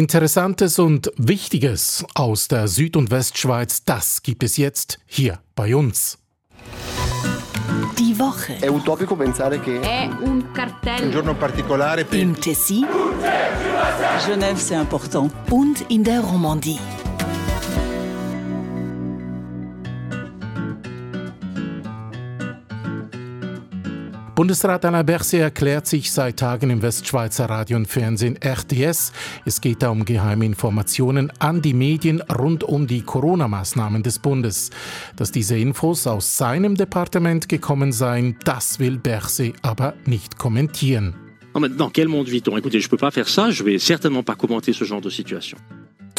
Interessantes und Wichtiges aus der Süd- und Westschweiz, das gibt es jetzt hier bei uns. Die Woche. È utopico pensare che È un cartello. Un giorno particolare per Im Tessin Genève, c'est important. und in der Romandie. Bundesrat Alain Berset erklärt sich seit Tagen im Westschweizer Radio und Fernsehen RTS. Es geht da um geheime Informationen an die Medien rund um die Corona-Maßnahmen des Bundes. Dass diese Infos aus seinem Departement gekommen seien, das will Berset aber nicht kommentieren. Dans quel monde vit-on Écoutez, je ne peux pas faire ça, je vais certainement pas commenter ce genre de situation.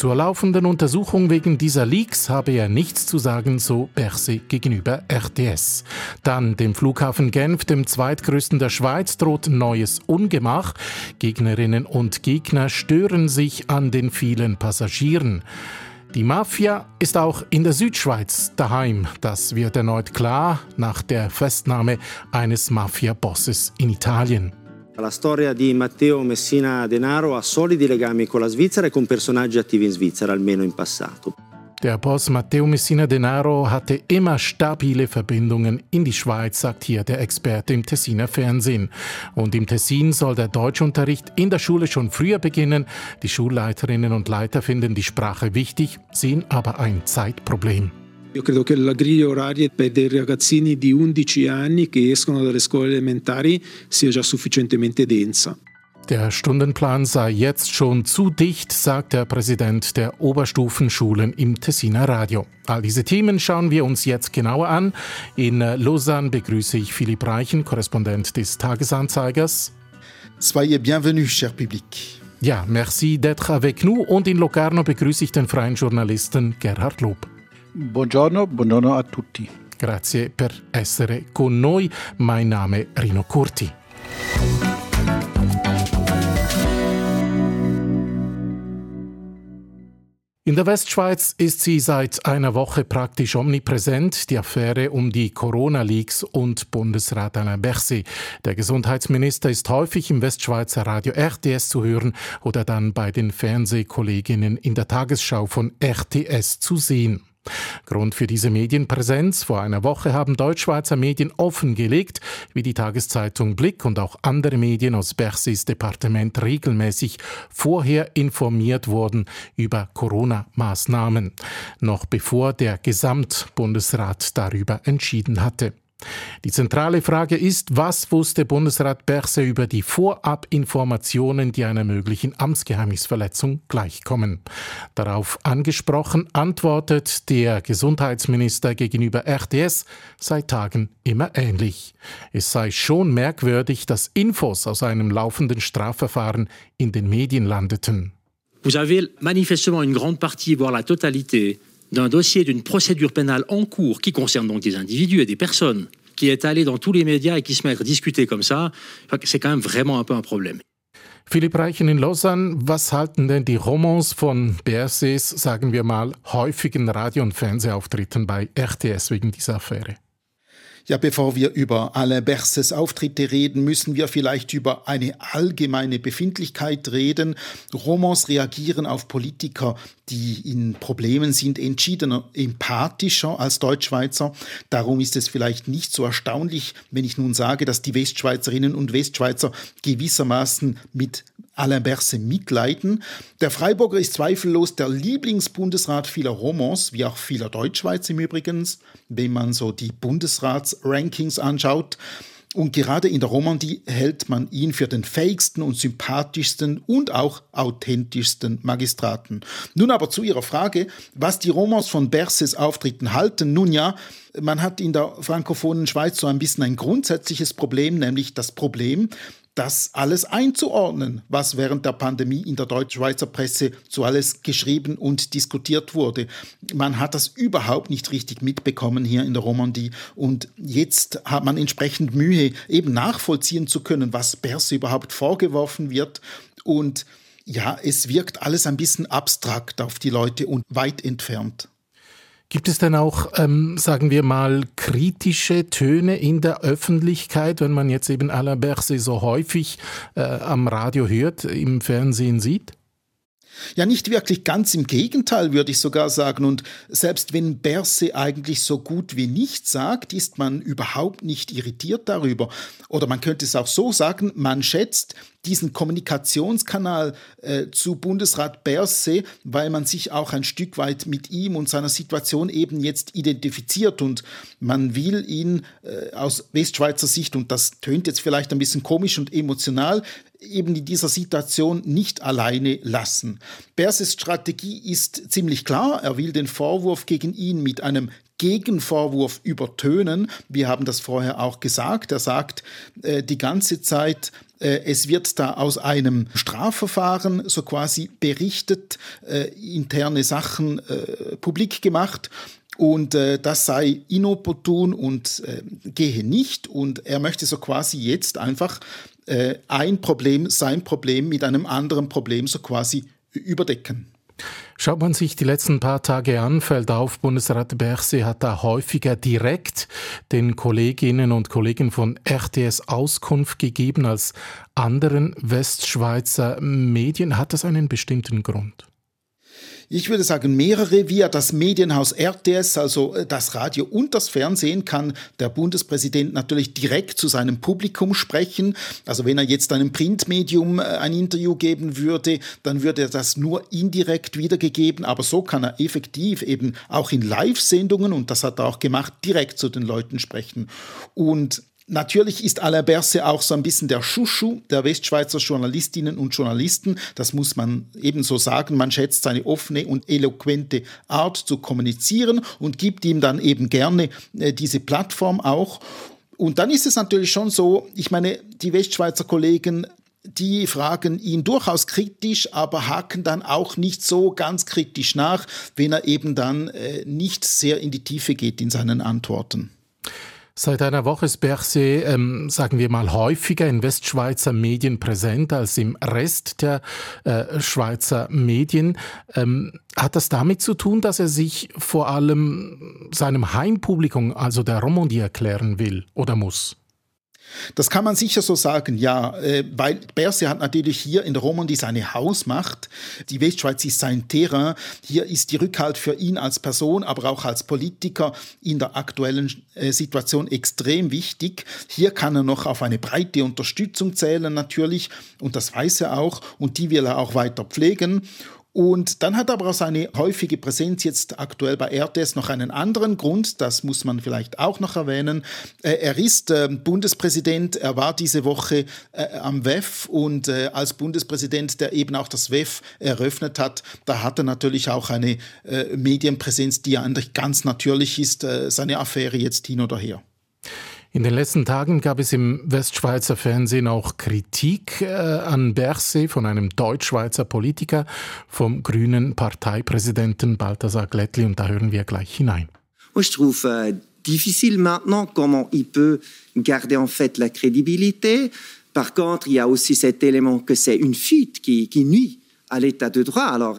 Zur laufenden Untersuchung wegen dieser Leaks habe er nichts zu sagen, so Berset gegenüber RTS. Dann dem Flughafen Genf, dem zweitgrößten der Schweiz, droht neues Ungemach. Gegnerinnen und Gegner stören sich an den vielen Passagieren. Die Mafia ist auch in der Südschweiz daheim. Das wird erneut klar nach der Festnahme eines Mafia-Bosses in Italien. La storia di Matteo Messina Denaro ha solidi legami con la Svizzera e con personaggi attivi in Svizzera, almeno in passato. Der Boss Matteo Messina Denaro hatte immer stabile Verbindungen in die Schweiz, sagt hier der Experte im Tessiner Fernsehen. Und im Tessin soll der Deutschunterricht in der Schule schon früher beginnen. Die Schulleiterinnen und Leiter finden die Sprache wichtig, sehen aber ein Zeitproblem. Io credo che la griglia oraria per dei ragazzini di 11 anni che escono dalle scuole elementari sia già sufficientemente densa. Der Stundenplan sei jetzt schon zu dicht, sagt der Präsident der Oberstufenschulen im Tessiner Radio. All diese Themen schauen wir uns jetzt genauer an. In Lausanne begrüße ich Philipp Reichen, Korrespondent des Tagesanzeigers. Soyez bienvenus, cher public. Ja, merci d'être avec nous. Und in Locarno begrüße ich den freien Journalisten Gerhard Lob. Buongiorno, buongiorno a tutti. Grazie per essere con noi. Mein Name Rino Curti. In der Westschweiz ist sie seit einer Woche praktisch omnipräsent, die Affäre um die Corona-Leaks und Bundesrat Alain Berset. Der Gesundheitsminister ist häufig im Westschweizer Radio RTS zu hören oder dann bei den Fernsehkolleginnen in der Tagesschau von RTS zu sehen. Grund für diese Medienpräsenz vor einer Woche haben Deutschschweizer Medien offengelegt, wie die Tageszeitung Blick und auch andere Medien aus Bersis Departement regelmäßig vorher informiert wurden über Corona-Maßnahmen, noch bevor der Gesamtbundesrat darüber entschieden hatte. Die zentrale Frage ist, was wusste Bundesrat Berse über die Vorabinformationen, die einer möglichen Amtsgeheimnisverletzung gleichkommen? Darauf angesprochen antwortet der Gesundheitsminister gegenüber RTS seit Tagen immer ähnlich. Es sei schon merkwürdig, dass Infos aus einem laufenden Strafverfahren in den Medien landeten. Vous avez manifestement une grande partie, voire la totalité, d'un dossier d'une procédure pénale en cours qui concerne donc des individus et des personnes qui est allé dans tous les médias et qui se met à discuter comme ça, c'est quand même vraiment un peu un problème. Philipp Reichen in Lausanne, was halten denn die Romans von Berses, sagen wir mal, häufigen Radio- und Fernsehauftritten bei RTS wegen dieser Affäre? Ja, bevor wir über Alain Berses Auftritte reden, müssen wir vielleicht über eine allgemeine Befindlichkeit reden. Romans reagieren auf Politiker, die in Problemen sind, entschiedener empathischer als Deutschschweizer. Darum ist es vielleicht nicht so erstaunlich, wenn ich nun sage, dass die Westschweizerinnen und Westschweizer gewissermaßen mit Alain Berset mitleiden. Der Freiburger ist zweifellos der Lieblingsbundesrat vieler Romans, wie auch vieler Deutschschweizer im Übrigen, wenn man so die Bundesratsrankings anschaut. Und gerade in der Romandie hält man ihn für den fähigsten und sympathischsten und auch authentischsten Magistraten. Nun aber zu Ihrer Frage, was die Romans von Berses Auftritten halten. Nun ja, man hat in der frankophonen Schweiz so ein bisschen ein grundsätzliches Problem, nämlich das Problem, das alles einzuordnen, was während der Pandemie in der Deutsch-Schweizer Presse zu alles geschrieben und diskutiert wurde. Man hat das überhaupt nicht richtig mitbekommen hier in der Romandie und jetzt hat man entsprechend Mühe, eben nachvollziehen zu können, was Berse überhaupt vorgeworfen wird und ja, es wirkt alles ein bisschen abstrakt auf die Leute und weit entfernt. Gibt es denn auch, ähm, sagen wir mal, kritische Töne in der Öffentlichkeit, wenn man jetzt eben Alain Berset so häufig äh, am Radio hört, im Fernsehen sieht? Ja, nicht wirklich ganz im Gegenteil, würde ich sogar sagen. Und selbst wenn Berse eigentlich so gut wie nichts sagt, ist man überhaupt nicht irritiert darüber. Oder man könnte es auch so sagen, man schätzt diesen Kommunikationskanal äh, zu Bundesrat Berse, weil man sich auch ein Stück weit mit ihm und seiner Situation eben jetzt identifiziert und man will ihn äh, aus Westschweizer Sicht, und das tönt jetzt vielleicht ein bisschen komisch und emotional, eben in dieser Situation nicht alleine lassen. Berses Strategie ist ziemlich klar. Er will den Vorwurf gegen ihn mit einem Gegenvorwurf übertönen. Wir haben das vorher auch gesagt. Er sagt äh, die ganze Zeit, äh, es wird da aus einem Strafverfahren so quasi berichtet, äh, interne Sachen äh, publik gemacht und äh, das sei inopportun und äh, gehe nicht. Und er möchte so quasi jetzt einfach äh, ein Problem, sein Problem mit einem anderen Problem so quasi überdecken. Schaut man sich die letzten paar Tage an, fällt auf, Bundesrat Berse hat da häufiger direkt den Kolleginnen und Kollegen von RTS Auskunft gegeben als anderen Westschweizer Medien. Hat das einen bestimmten Grund? Ich würde sagen, mehrere. Via das Medienhaus RTS, also äh, das Radio und das Fernsehen, kann der Bundespräsident natürlich direkt zu seinem Publikum sprechen. Also wenn er jetzt einem Printmedium äh, ein Interview geben würde, dann würde er das nur indirekt wiedergegeben. Aber so kann er effektiv eben auch in Live-Sendungen, und das hat er auch gemacht, direkt zu den Leuten sprechen. Und Natürlich ist Alain Berset auch so ein bisschen der Schuschu der Westschweizer Journalistinnen und Journalisten. Das muss man ebenso sagen. Man schätzt seine offene und eloquente Art zu kommunizieren und gibt ihm dann eben gerne äh, diese Plattform auch. Und dann ist es natürlich schon so, ich meine, die Westschweizer Kollegen die fragen ihn durchaus kritisch, aber haken dann auch nicht so ganz kritisch nach, wenn er eben dann äh, nicht sehr in die Tiefe geht in seinen Antworten. Seit einer Woche ist Berset, ähm, sagen wir mal, häufiger in Westschweizer Medien präsent als im Rest der äh, Schweizer Medien. Ähm, hat das damit zu tun, dass er sich vor allem seinem Heimpublikum, also der Romandie, erklären will oder muss? Das kann man sicher so sagen, ja, äh, weil Berse hat natürlich hier in der Romandie seine Hausmacht. Die Westschweiz ist sein Terrain. Hier ist die Rückhalt für ihn als Person, aber auch als Politiker in der aktuellen äh, Situation extrem wichtig. Hier kann er noch auf eine breite Unterstützung zählen natürlich und das weiß er auch und die will er auch weiter pflegen. Und dann hat aber auch seine häufige Präsenz jetzt aktuell bei RTS noch einen anderen Grund, das muss man vielleicht auch noch erwähnen. Äh, er ist äh, Bundespräsident, er war diese Woche äh, am WEF und als Bundespräsident, der eben auch das WEF eröffnet hat, da hat er natürlich auch eine Medienpräsenz, die eigentlich ganz natürlich ist, seine Affäre jetzt hin oder her. In den letzten Tagen gab es im Westschweizer Fernsehen auch Kritik äh, an Berset von einem Deutschschweizer Politiker, vom grünen Parteipräsidenten Balthasar Glättli. Und da hören wir gleich hinein. Ich trouve euh, difficile maintenant comment il peut garder en fait la crédibilité. Par contre, il y a aussi cet élément que c'est une fuite qui, qui nuit à l'état de droit. Alors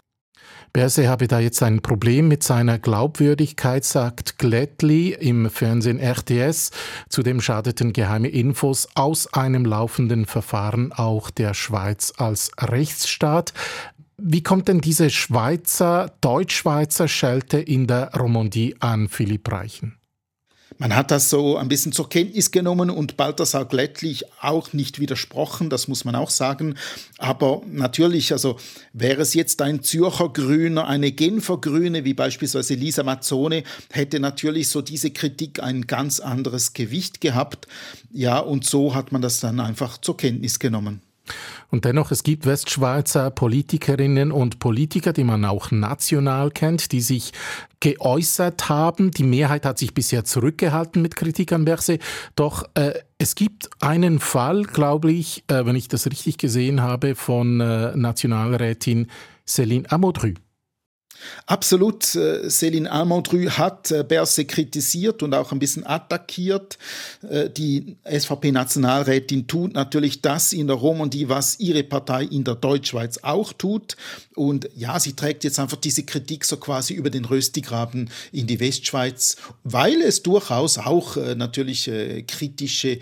Berse habe da jetzt ein Problem mit seiner Glaubwürdigkeit, sagt Glättli im Fernsehen RTS. Zudem schadeten geheime Infos aus einem laufenden Verfahren auch der Schweiz als Rechtsstaat. Wie kommt denn diese Schweizer, Deutschschweizer Schelte in der Romandie an, Philipp Reichen? Man hat das so ein bisschen zur Kenntnis genommen und Balthasar Glättlich auch nicht widersprochen, das muss man auch sagen. Aber natürlich, also wäre es jetzt ein Zürcher Grüner, eine Genfer Grüne, wie beispielsweise Lisa Mazzone, hätte natürlich so diese Kritik ein ganz anderes Gewicht gehabt. Ja, und so hat man das dann einfach zur Kenntnis genommen. Und dennoch, es gibt Westschweizer Politikerinnen und Politiker, die man auch national kennt, die sich geäußert haben. Die Mehrheit hat sich bisher zurückgehalten mit Kritik an Berse. Doch äh, es gibt einen Fall, glaube ich, äh, wenn ich das richtig gesehen habe, von äh, Nationalrätin Céline Amodru. Absolut. Äh, Céline Almondru hat äh, Berse kritisiert und auch ein bisschen attackiert. Äh, die SVP-Nationalrätin tut natürlich das in der Romandie, was ihre Partei in der Deutschschweiz auch tut. Und ja, sie trägt jetzt einfach diese Kritik so quasi über den Röstigraben in die Westschweiz, weil es durchaus auch natürlich kritische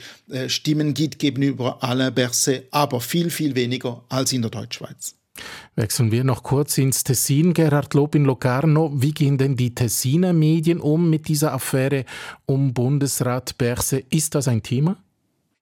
Stimmen gibt gegenüber Alain Berset, aber viel, viel weniger als in der Deutschschweiz. Wechseln wir noch kurz ins Tessin. Gerhard Lob in Locarno. Wie gehen denn die Tessiner Medien um mit dieser Affäre um Bundesrat Berse? Ist das ein Thema?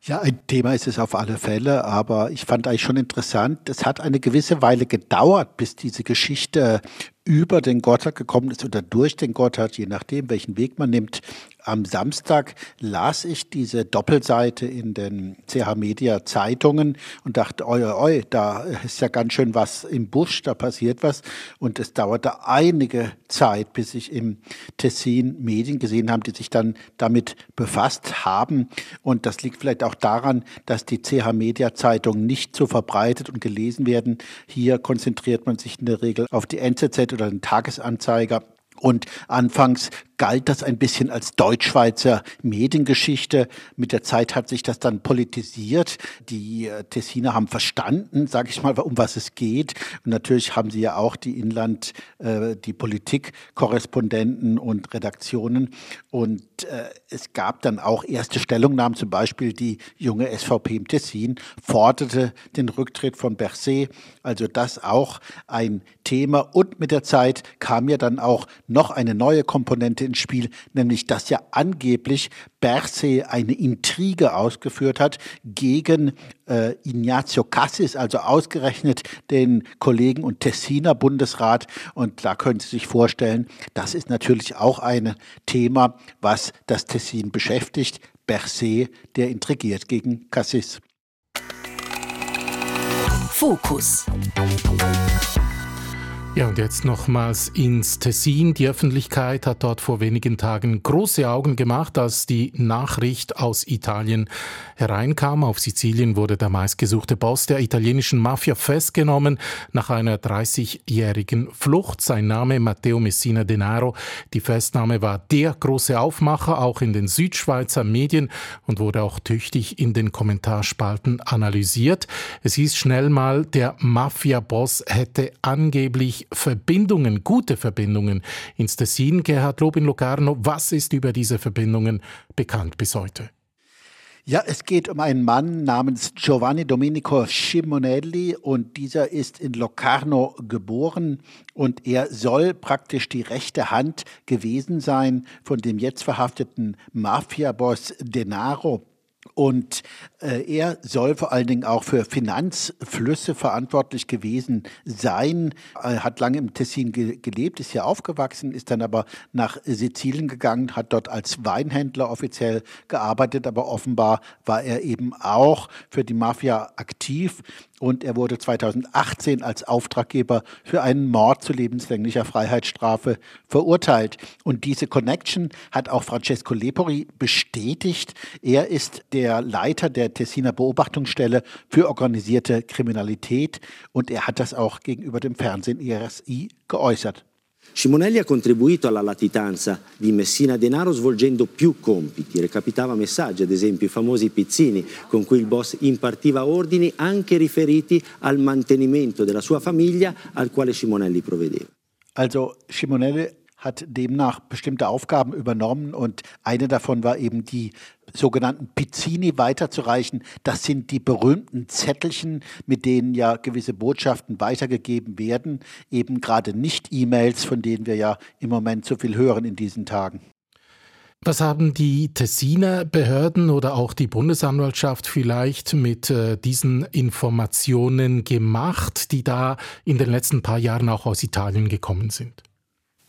Ja, ein Thema ist es auf alle Fälle, aber ich fand eigentlich schon interessant, es hat eine gewisse Weile gedauert, bis diese Geschichte über den Gotthard gekommen ist oder durch den Gotthard, je nachdem, welchen Weg man nimmt, am Samstag las ich diese Doppelseite in den CH Media Zeitungen und dachte, oi, oi, da ist ja ganz schön was im Busch, da passiert was. Und es dauerte einige Zeit, bis ich im Tessin Medien gesehen habe, die sich dann damit befasst haben. Und das liegt vielleicht auch daran, dass die CH Media Zeitungen nicht so verbreitet und gelesen werden. Hier konzentriert man sich in der Regel auf die NZZ oder den Tagesanzeiger. Und anfangs galt das ein bisschen als Deutschschweizer Mediengeschichte. Mit der Zeit hat sich das dann politisiert. Die äh, Tessiner haben verstanden, sage ich mal, um was es geht. Und natürlich haben sie ja auch die Inland, äh, die Politikkorrespondenten und Redaktionen. Und äh, es gab dann auch erste Stellungnahmen, zum Beispiel die junge SVP im Tessin forderte den Rücktritt von Berset. Also das auch ein Thema. Und mit der Zeit kam ja dann auch noch eine neue Komponente ins Spiel, nämlich dass ja angeblich Berse eine Intrige ausgeführt hat gegen äh, Ignazio Cassis, also ausgerechnet den Kollegen und Tessiner Bundesrat. Und da können Sie sich vorstellen, das ist natürlich auch ein Thema, was das Tessin beschäftigt. Berset, der intrigiert gegen Cassis. Fokus. Ja, und jetzt nochmals ins Tessin. Die Öffentlichkeit hat dort vor wenigen Tagen große Augen gemacht, als die Nachricht aus Italien hereinkam. Auf Sizilien wurde der meistgesuchte Boss der italienischen Mafia festgenommen nach einer 30-jährigen Flucht. Sein Name Matteo Messina Denaro. Die Festnahme war der große Aufmacher, auch in den Südschweizer Medien und wurde auch tüchtig in den Kommentarspalten analysiert. Es hieß schnell mal, der Mafia-Boss hätte angeblich Verbindungen, gute Verbindungen ins Tessin. Gerhard Lob in Locarno, was ist über diese Verbindungen bekannt bis heute? Ja, es geht um einen Mann namens Giovanni Domenico Scimonelli und dieser ist in Locarno geboren und er soll praktisch die rechte Hand gewesen sein von dem jetzt verhafteten Mafiaboss Denaro. Und äh, er soll vor allen Dingen auch für Finanzflüsse verantwortlich gewesen sein. Er hat lange im Tessin ge gelebt, ist hier aufgewachsen, ist dann aber nach Sizilien gegangen, hat dort als Weinhändler offiziell gearbeitet, aber offenbar war er eben auch für die Mafia aktiv und er wurde 2018 als Auftraggeber für einen Mord zu lebenslänglicher Freiheitsstrafe verurteilt. Und diese Connection hat auch Francesco Lepori bestätigt. Er ist der Leiter der Tessiner Beobachtungsstelle für organisierte Kriminalität und er hat das auch gegenüber dem Fernsehen IRSI geäußert. Simonelli ha contribuito alla latitanza di Messina Denaro svolgendo più compiti, recapitava messaggi, ad esempio i famosi pizzini con cui il boss impartiva ordini anche riferiti al mantenimento della sua famiglia al quale Simonelli provvedeva. Also Simonelli hat demnach bestimmte Aufgaben übernommen und eine davon war eben die sogenannten Pizzini weiterzureichen. Das sind die berühmten Zettelchen, mit denen ja gewisse Botschaften weitergegeben werden, eben gerade nicht E-Mails, von denen wir ja im Moment so viel hören in diesen Tagen. Was haben die Tessiner Behörden oder auch die Bundesanwaltschaft vielleicht mit äh, diesen Informationen gemacht, die da in den letzten paar Jahren auch aus Italien gekommen sind?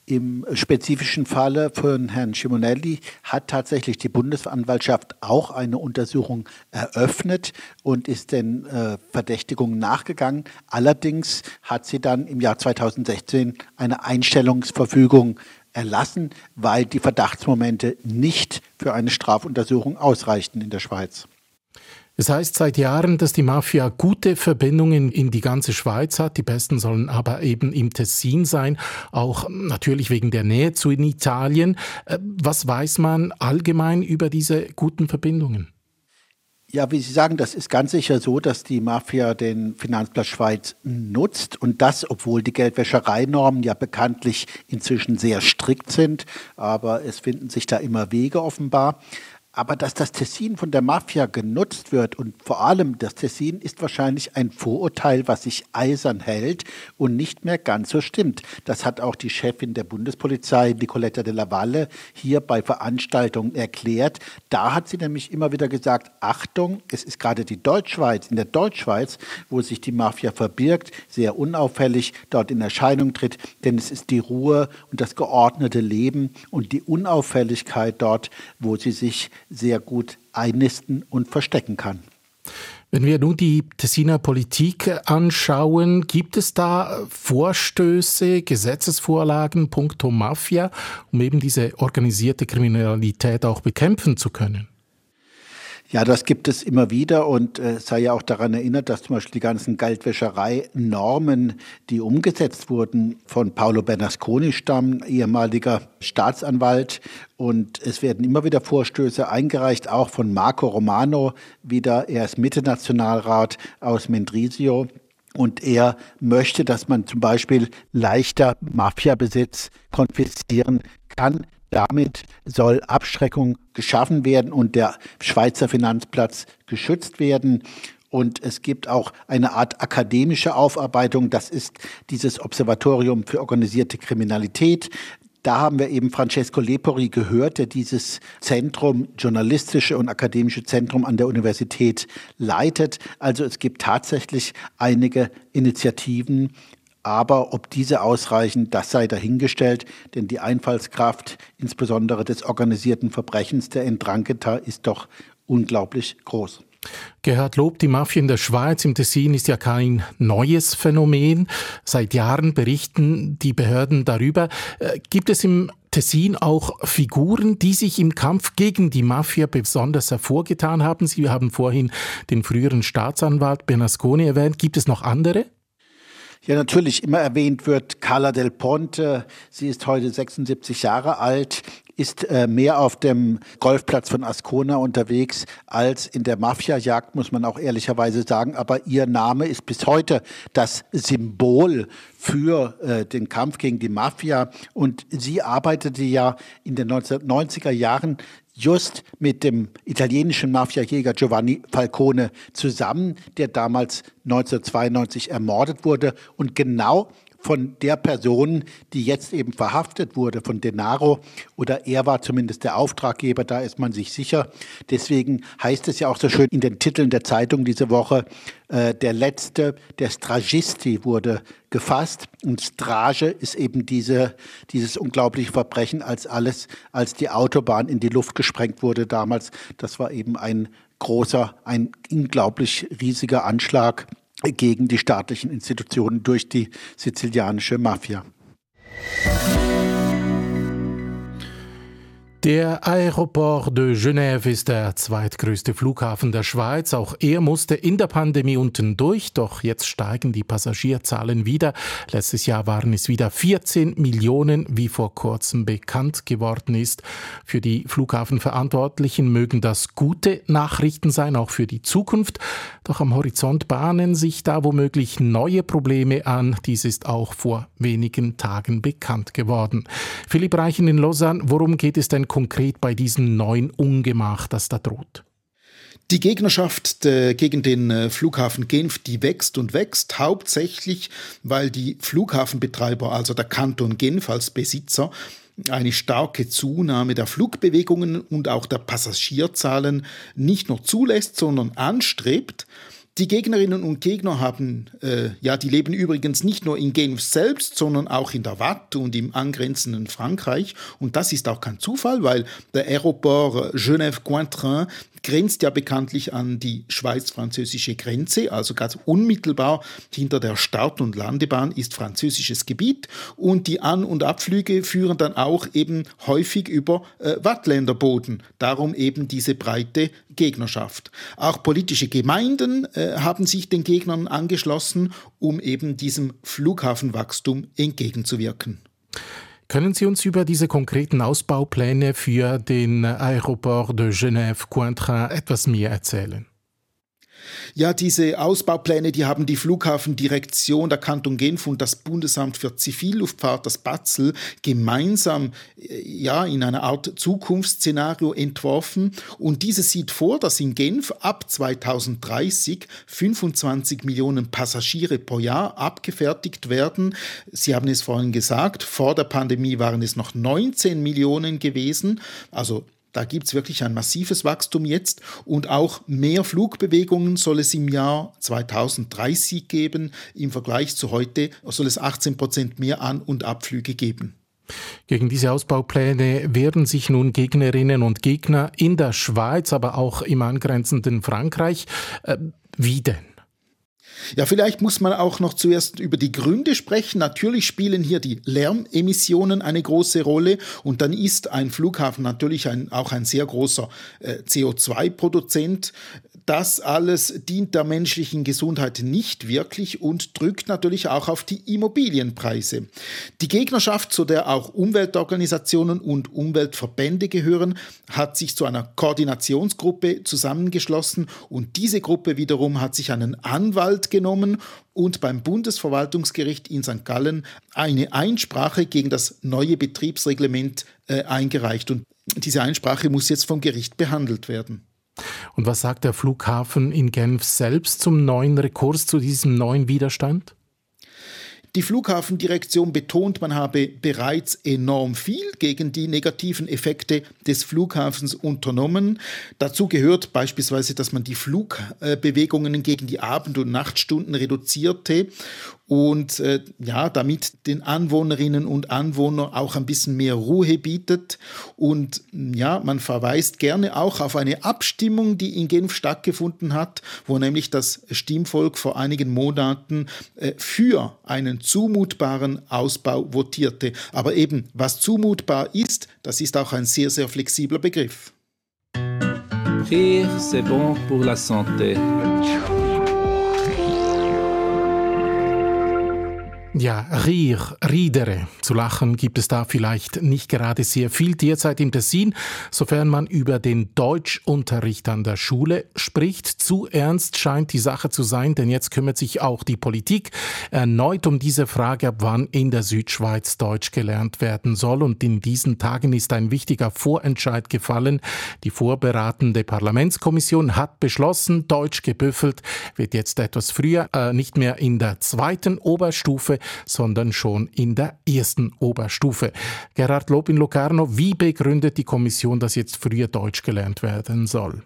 Im spezifischen Falle von Herrn Schimonelli hat tatsächlich die Bundesanwaltschaft auch eine Untersuchung eröffnet und ist den äh, Verdächtigungen nachgegangen. Allerdings hat sie dann im Jahr 2016 eine Einstellungsverfügung erlassen, weil die Verdachtsmomente nicht für eine Strafuntersuchung ausreichten in der Schweiz. Es heißt seit Jahren, dass die Mafia gute Verbindungen in die ganze Schweiz hat. Die besten sollen aber eben im Tessin sein, auch natürlich wegen der Nähe zu Italien. Äh, was weiß man allgemein über diese guten Verbindungen? Ja, wie Sie sagen, das ist ganz sicher so, dass die Mafia den Finanzplatz Schweiz nutzt und das, obwohl die Geldwäschereinormen ja bekanntlich inzwischen sehr strikt sind, aber es finden sich da immer Wege offenbar. Aber dass das Tessin von der Mafia genutzt wird und vor allem das Tessin ist wahrscheinlich ein Vorurteil, was sich eisern hält und nicht mehr ganz so stimmt. Das hat auch die Chefin der Bundespolizei, Nicoletta de la Valle, hier bei Veranstaltungen erklärt. Da hat sie nämlich immer wieder gesagt, Achtung, es ist gerade die Deutschschweiz, in der Deutschschweiz, wo sich die Mafia verbirgt, sehr unauffällig dort in Erscheinung tritt, denn es ist die Ruhe und das geordnete Leben und die Unauffälligkeit dort, wo sie sich sehr gut einnisten und verstecken kann. Wenn wir nun die Tessiner Politik anschauen, gibt es da Vorstöße, Gesetzesvorlagen puncto Mafia, um eben diese organisierte Kriminalität auch bekämpfen zu können? Ja, das gibt es immer wieder und äh, sei ja auch daran erinnert, dass zum Beispiel die ganzen Geldwäscherei-Normen, die umgesetzt wurden, von Paolo Bernasconi stammen, ehemaliger Staatsanwalt. Und es werden immer wieder Vorstöße eingereicht, auch von Marco Romano, wieder, er ist Mitte-Nationalrat aus Mendrisio. Und er möchte, dass man zum Beispiel leichter Mafiabesitz konfiszieren kann. Damit soll Abschreckung geschaffen werden und der Schweizer Finanzplatz geschützt werden. Und es gibt auch eine Art akademische Aufarbeitung. Das ist dieses Observatorium für organisierte Kriminalität. Da haben wir eben Francesco Lepori gehört, der dieses Zentrum, journalistische und akademische Zentrum an der Universität leitet. Also es gibt tatsächlich einige Initiativen, aber ob diese ausreichen, das sei dahingestellt, denn die Einfallskraft, insbesondere des organisierten Verbrechens der Entranketer, ist doch unglaublich groß. Gerhard Lob, die Mafia in der Schweiz im Tessin ist ja kein neues Phänomen. Seit Jahren berichten die Behörden darüber. Äh, gibt es im Tessin auch Figuren, die sich im Kampf gegen die Mafia besonders hervorgetan haben? Sie haben vorhin den früheren Staatsanwalt Bernasconi erwähnt. Gibt es noch andere? Ja, natürlich immer erwähnt wird Carla Del Ponte. Sie ist heute 76 Jahre alt, ist äh, mehr auf dem Golfplatz von Ascona unterwegs als in der Mafia-Jagd, muss man auch ehrlicherweise sagen. Aber ihr Name ist bis heute das Symbol für äh, den Kampf gegen die Mafia. Und sie arbeitete ja in den 1990er Jahren just mit dem italienischen Mafiajäger Giovanni Falcone zusammen, der damals 1992 ermordet wurde. Und genau von der Person, die jetzt eben verhaftet wurde, von Denaro, oder er war zumindest der Auftraggeber, da ist man sich sicher. Deswegen heißt es ja auch so schön in den Titeln der Zeitung diese Woche, äh, der letzte, der Stragisti wurde gefasst. Und Strage ist eben diese, dieses unglaubliche Verbrechen, als alles, als die Autobahn in die Luft gesprengt wurde damals. Das war eben ein großer, ein unglaublich riesiger Anschlag gegen die staatlichen Institutionen durch die sizilianische Mafia. Der Aéroport de Genève ist der zweitgrößte Flughafen der Schweiz. Auch er musste in der Pandemie unten durch, doch jetzt steigen die Passagierzahlen wieder. Letztes Jahr waren es wieder 14 Millionen, wie vor kurzem bekannt geworden ist. Für die Flughafenverantwortlichen mögen das gute Nachrichten sein, auch für die Zukunft. Doch am Horizont bahnen sich da womöglich neue Probleme an. Dies ist auch vor wenigen Tagen bekannt geworden. Philipp Reichen in Lausanne, worum geht es denn konkret bei diesem neuen Ungemach, das da droht? Die Gegnerschaft äh, gegen den äh, Flughafen Genf, die wächst und wächst, hauptsächlich, weil die Flughafenbetreiber, also der Kanton Genf als Besitzer, eine starke Zunahme der Flugbewegungen und auch der Passagierzahlen nicht nur zulässt, sondern anstrebt. Die Gegnerinnen und Gegner haben, äh, ja, die leben übrigens nicht nur in Genf selbst, sondern auch in der Watt und im angrenzenden Frankreich. Und das ist auch kein Zufall, weil der Aéroport Genève-Cointrin grenzt ja bekanntlich an die schweiz-französische Grenze, also ganz unmittelbar hinter der Start- und Landebahn ist französisches Gebiet und die An- und Abflüge führen dann auch eben häufig über äh, Wattländerboden. Darum eben diese breite Gegnerschaft. Auch politische Gemeinden äh, haben sich den Gegnern angeschlossen, um eben diesem Flughafenwachstum entgegenzuwirken. Können Sie uns über diese konkreten Ausbaupläne für den Aéroport de Genève-Cointrin etwas mehr erzählen? Ja, diese Ausbaupläne, die haben die Flughafendirektion der Kanton Genf und das Bundesamt für Zivilluftfahrt, das BATZL, gemeinsam äh, ja, in einer Art Zukunftsszenario entworfen. Und diese sieht vor, dass in Genf ab 2030 25 Millionen Passagiere pro Jahr abgefertigt werden. Sie haben es vorhin gesagt, vor der Pandemie waren es noch 19 Millionen gewesen. Also da gibt es wirklich ein massives Wachstum jetzt und auch mehr Flugbewegungen soll es im Jahr 2030 geben. Im Vergleich zu heute soll es 18 Prozent mehr An- und Abflüge geben. Gegen diese Ausbaupläne wehren sich nun Gegnerinnen und Gegner in der Schweiz, aber auch im angrenzenden Frankreich. Äh, wie denn? Ja, vielleicht muss man auch noch zuerst über die Gründe sprechen. Natürlich spielen hier die Lärmemissionen eine große Rolle und dann ist ein Flughafen natürlich ein, auch ein sehr großer äh, CO2-Produzent. Das alles dient der menschlichen Gesundheit nicht wirklich und drückt natürlich auch auf die Immobilienpreise. Die Gegnerschaft, zu der auch Umweltorganisationen und Umweltverbände gehören, hat sich zu einer Koordinationsgruppe zusammengeschlossen und diese Gruppe wiederum hat sich einen Anwalt genommen und beim Bundesverwaltungsgericht in St. Gallen eine Einsprache gegen das neue Betriebsreglement äh, eingereicht und diese Einsprache muss jetzt vom Gericht behandelt werden. Und was sagt der Flughafen in Genf selbst zum neuen Rekurs, zu diesem neuen Widerstand? Die Flughafendirektion betont, man habe bereits enorm viel gegen die negativen Effekte des Flughafens unternommen. Dazu gehört beispielsweise, dass man die Flugbewegungen gegen die Abend- und Nachtstunden reduzierte und äh, ja, damit den Anwohnerinnen und Anwohnern auch ein bisschen mehr Ruhe bietet. Und ja, man verweist gerne auch auf eine Abstimmung, die in Genf stattgefunden hat, wo nämlich das Stimmvolk vor einigen Monaten äh, für einen zumutbaren Ausbau votierte. Aber eben, was zumutbar ist, das ist auch ein sehr, sehr flexibler Begriff. Rire, c'est bon pour la santé. Ja, Rier, Riedere. Zu lachen gibt es da vielleicht nicht gerade sehr viel derzeit im Tessin, sofern man über den Deutschunterricht an der Schule spricht. Zu ernst scheint die Sache zu sein, denn jetzt kümmert sich auch die Politik erneut um diese Frage, ab wann in der Südschweiz Deutsch gelernt werden soll. Und in diesen Tagen ist ein wichtiger Vorentscheid gefallen. Die vorberatende Parlamentskommission hat beschlossen, Deutsch gebüffelt wird jetzt etwas früher, äh, nicht mehr in der zweiten Oberstufe, sondern schon in der ersten Oberstufe. Gerhard Lob in Locarno, wie begründet die Kommission, dass jetzt früher Deutsch gelernt werden soll?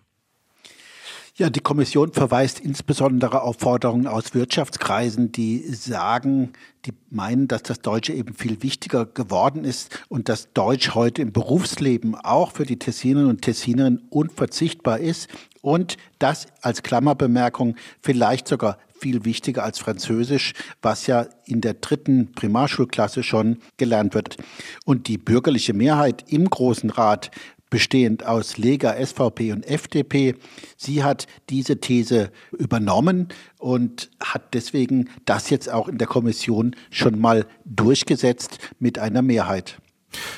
Ja, die Kommission verweist insbesondere auf Forderungen aus Wirtschaftskreisen, die sagen, die meinen, dass das Deutsche eben viel wichtiger geworden ist und dass Deutsch heute im Berufsleben auch für die Tessinerinnen und Tessinerinnen unverzichtbar ist und das als Klammerbemerkung vielleicht sogar viel wichtiger als Französisch, was ja in der dritten Primarschulklasse schon gelernt wird. Und die bürgerliche Mehrheit im Großen Rat bestehend aus Lega, SVP und FDP. Sie hat diese These übernommen und hat deswegen das jetzt auch in der Kommission schon mal durchgesetzt mit einer Mehrheit.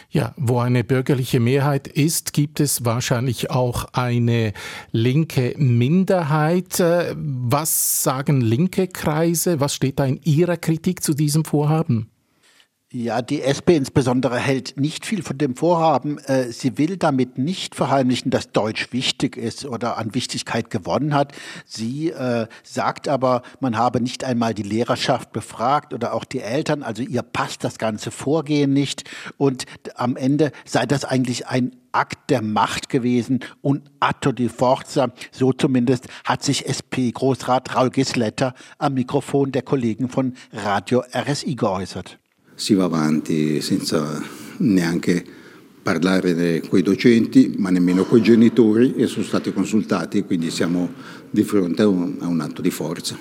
Ja, wo eine bürgerliche Mehrheit ist, gibt es wahrscheinlich auch eine linke Minderheit. Äh, was sagen linke Kreise? Was steht da in Ihrer Kritik zu diesem Vorhaben? Ja, die SP insbesondere hält nicht viel von dem Vorhaben. Äh, sie will damit nicht verheimlichen, dass Deutsch wichtig ist oder an Wichtigkeit gewonnen hat. Sie äh, sagt aber, man habe nicht einmal die Lehrerschaft befragt oder auch die Eltern. Also ihr passt das ganze Vorgehen nicht. Und am Ende sei das eigentlich ein Akt der Macht gewesen und atto di forza. So zumindest hat sich SP-Großrat Raul Gisletter am Mikrofon der Kollegen von Radio RSI geäußert. Si va avanti senza neanche parlare con i docenti, ma nemmeno con i genitori e sono stati consultati, quindi siamo di fronte a un, a un atto di forza.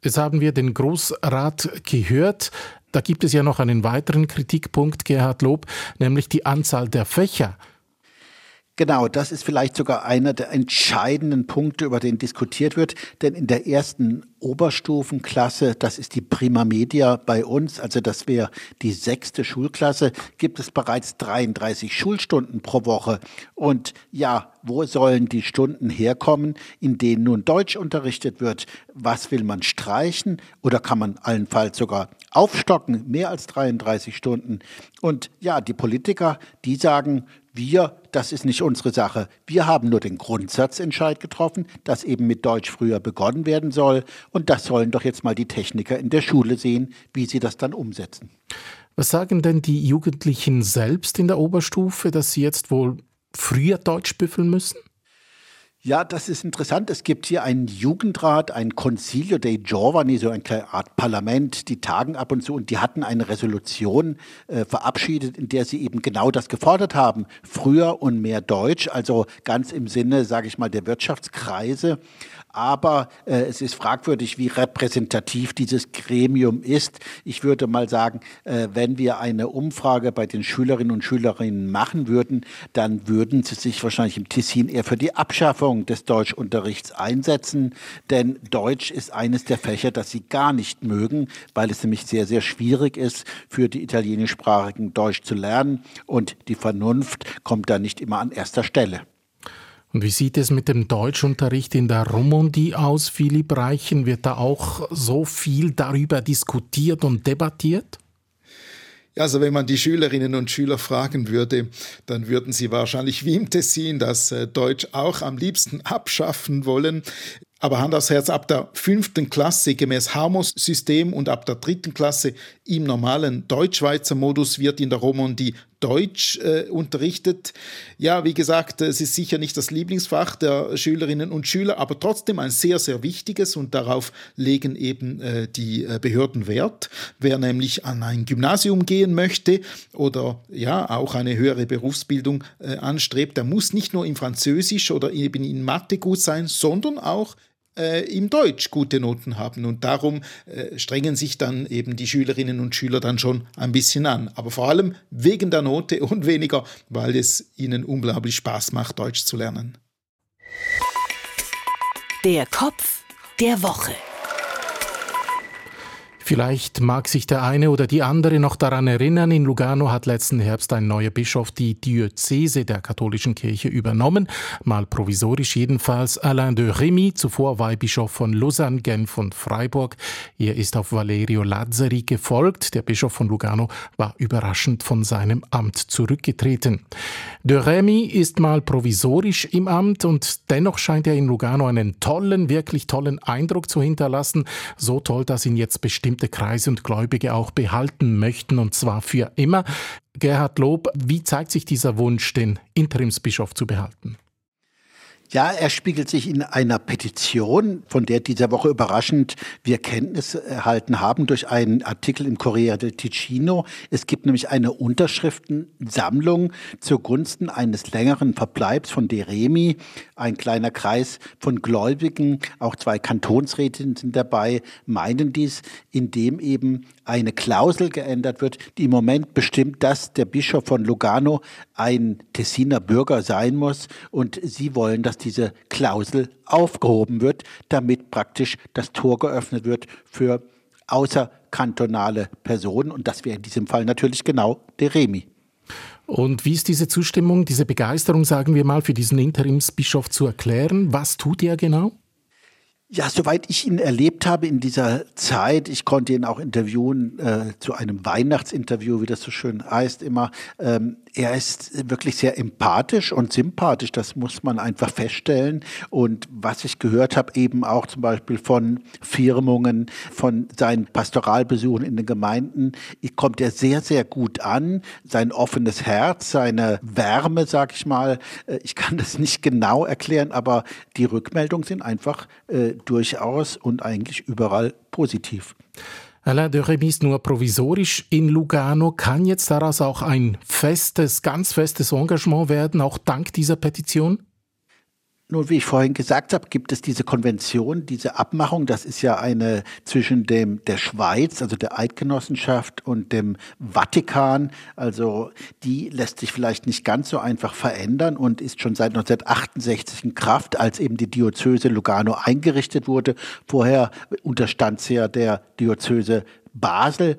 Jetzt haben wir den Großrat gehört. Da gibt es ja noch einen weiteren Kritikpunkt, Gerhard Lob, nämlich die Anzahl der Fächer. Genau, das ist vielleicht sogar einer der entscheidenden Punkte, über den diskutiert wird. Denn in der ersten Oberstufenklasse, das ist die Prima Media bei uns, also das wäre die sechste Schulklasse, gibt es bereits 33 Schulstunden pro Woche. Und ja, wo sollen die Stunden herkommen, in denen nun Deutsch unterrichtet wird? Was will man streichen oder kann man allenfalls sogar aufstocken, mehr als 33 Stunden? Und ja, die Politiker, die sagen, wir, das ist nicht unsere Sache. Wir haben nur den Grundsatzentscheid getroffen, dass eben mit Deutsch früher begonnen werden soll. Und das sollen doch jetzt mal die Techniker in der Schule sehen, wie sie das dann umsetzen. Was sagen denn die Jugendlichen selbst in der Oberstufe, dass sie jetzt wohl früher Deutsch büffeln müssen? Ja, das ist interessant. Es gibt hier einen Jugendrat, ein Concilio dei Giovani, so eine Art Parlament, die tagen ab und zu und die hatten eine Resolution äh, verabschiedet, in der sie eben genau das gefordert haben. Früher und mehr Deutsch, also ganz im Sinne, sage ich mal, der Wirtschaftskreise aber äh, es ist fragwürdig, wie repräsentativ dieses Gremium ist. Ich würde mal sagen, äh, wenn wir eine Umfrage bei den Schülerinnen und Schülerinnen machen würden, dann würden sie sich wahrscheinlich im Tessin eher für die Abschaffung des Deutschunterrichts einsetzen, denn Deutsch ist eines der Fächer, das sie gar nicht mögen, weil es nämlich sehr, sehr schwierig ist, für die italienischsprachigen Deutsch zu lernen und die Vernunft kommt da nicht immer an erster Stelle. Und wie sieht es mit dem Deutschunterricht in der Romandie aus, Philipp Reichen? Wird da auch so viel darüber diskutiert und debattiert? Also wenn man die Schülerinnen und Schüler fragen würde, dann würden sie wahrscheinlich wie im Tessin das äh, Deutsch auch am liebsten abschaffen wollen. Aber Hand aufs Herz, ab der fünften Klasse gemäß Harmos-System und ab der dritten Klasse im normalen Deutschschweizer Modus wird in der Romandie Deutsch äh, unterrichtet. Ja, wie gesagt, es ist sicher nicht das Lieblingsfach der Schülerinnen und Schüler, aber trotzdem ein sehr, sehr wichtiges und darauf legen eben äh, die äh, Behörden Wert. Wer nämlich an ein Gymnasium gehen möchte oder ja auch eine höhere Berufsbildung äh, anstrebt, der muss nicht nur in Französisch oder eben in Mathe gut sein, sondern auch äh, im Deutsch gute Noten haben. Und darum äh, strengen sich dann eben die Schülerinnen und Schüler dann schon ein bisschen an. Aber vor allem wegen der Note und weniger, weil es ihnen unglaublich Spaß macht, Deutsch zu lernen. Der Kopf der Woche. Vielleicht mag sich der eine oder die andere noch daran erinnern, in Lugano hat letzten Herbst ein neuer Bischof die Diözese der katholischen Kirche übernommen, mal provisorisch jedenfalls. Alain de Remy, zuvor Weihbischof von Lausanne, Genf und Freiburg. Er ist auf Valerio Lazzari gefolgt. Der Bischof von Lugano war überraschend von seinem Amt zurückgetreten. De Remy ist mal provisorisch im Amt und dennoch scheint er in Lugano einen tollen, wirklich tollen Eindruck zu hinterlassen. So toll, dass ihn jetzt bestimmt bestimmte Kreise und Gläubige auch behalten möchten, und zwar für immer. Gerhard Lob, wie zeigt sich dieser Wunsch, den Interimsbischof zu behalten? Ja, er spiegelt sich in einer Petition, von der dieser Woche überraschend wir Kenntnis erhalten haben durch einen Artikel im Corriere del Ticino. Es gibt nämlich eine Unterschriftensammlung zugunsten eines längeren Verbleibs von De Remi. Ein kleiner Kreis von Gläubigen, auch zwei Kantonsräte sind dabei, meinen dies, indem eben eine Klausel geändert wird, die im Moment bestimmt, dass der Bischof von Lugano ein Tessiner Bürger sein muss. Und sie wollen, dass diese Klausel aufgehoben wird, damit praktisch das Tor geöffnet wird für außerkantonale Personen. Und das wäre in diesem Fall natürlich genau der Remi. Und wie ist diese Zustimmung, diese Begeisterung, sagen wir mal, für diesen Interimsbischof zu erklären? Was tut er genau? Ja, soweit ich ihn erlebt habe in dieser Zeit, ich konnte ihn auch interviewen äh, zu einem Weihnachtsinterview, wie das so schön heißt immer. Ähm, er ist wirklich sehr empathisch und sympathisch, das muss man einfach feststellen. Und was ich gehört habe, eben auch zum Beispiel von Firmungen, von seinen Pastoralbesuchen in den Gemeinden, kommt er sehr, sehr gut an. Sein offenes Herz, seine Wärme, sag ich mal, äh, ich kann das nicht genau erklären, aber die Rückmeldungen sind einfach äh, durchaus und eigentlich überall positiv. Alain de Remy ist nur provisorisch in Lugano. Kann jetzt daraus auch ein festes, ganz festes Engagement werden, auch dank dieser Petition? Nun, wie ich vorhin gesagt habe, gibt es diese Konvention, diese Abmachung. Das ist ja eine zwischen dem der Schweiz, also der Eidgenossenschaft und dem Vatikan. Also die lässt sich vielleicht nicht ganz so einfach verändern und ist schon seit 1968 in Kraft, als eben die Diözese Lugano eingerichtet wurde. Vorher unterstand sie ja der Diözese Basel.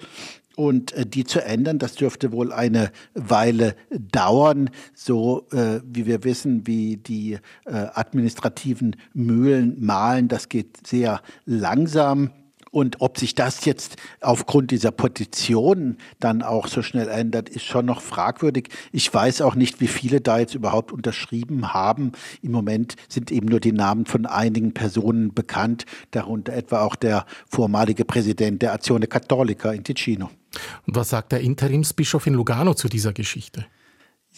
Und äh, die zu ändern, das dürfte wohl eine Weile dauern, so äh, wie wir wissen, wie die äh, administrativen Mühlen malen. Das geht sehr langsam. Und ob sich das jetzt aufgrund dieser Petition dann auch so schnell ändert, ist schon noch fragwürdig. Ich weiß auch nicht, wie viele da jetzt überhaupt unterschrieben haben. Im Moment sind eben nur die Namen von einigen Personen bekannt, darunter etwa auch der vormalige Präsident der Azione Cattolica in Ticino. Und was sagt der Interimsbischof in Lugano zu dieser Geschichte?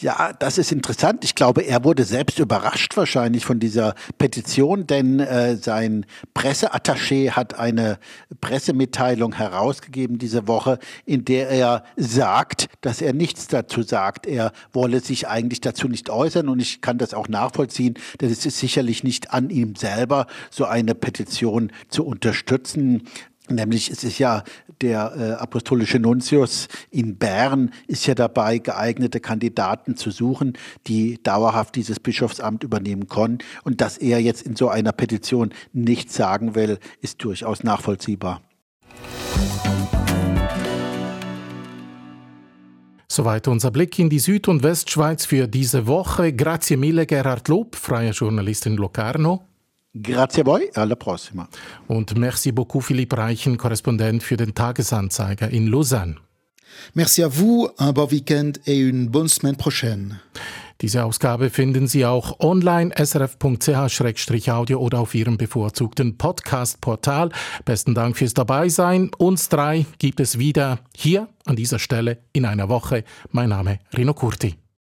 Ja, das ist interessant. Ich glaube, er wurde selbst überrascht wahrscheinlich von dieser Petition, denn äh, sein Presseattaché hat eine Pressemitteilung herausgegeben diese Woche, in der er sagt, dass er nichts dazu sagt. Er wolle sich eigentlich dazu nicht äußern und ich kann das auch nachvollziehen, denn es ist sicherlich nicht an ihm selber, so eine Petition zu unterstützen. Nämlich es ist ja der äh, apostolische Nuntius in Bern ist ja dabei, geeignete Kandidaten zu suchen, die dauerhaft dieses Bischofsamt übernehmen können. Und dass er jetzt in so einer Petition nichts sagen will, ist durchaus nachvollziehbar. Soweit unser Blick in die Süd- und Westschweiz für diese Woche. Grazie mille, Gerhard Lob, freier Journalist in Locarno. Grazie a voi, alla prossima. Und merci beaucoup Philipp Reichen, Korrespondent für den Tagesanzeiger in Lausanne. Merci à vous, un bon week-end et une bonne semaine prochaine. Diese Ausgabe finden Sie auch online srf.ch-audio oder auf Ihrem bevorzugten Podcast-Portal. Besten Dank fürs Dabeisein. Uns drei gibt es wieder hier an dieser Stelle in einer Woche. Mein Name Rino Curti.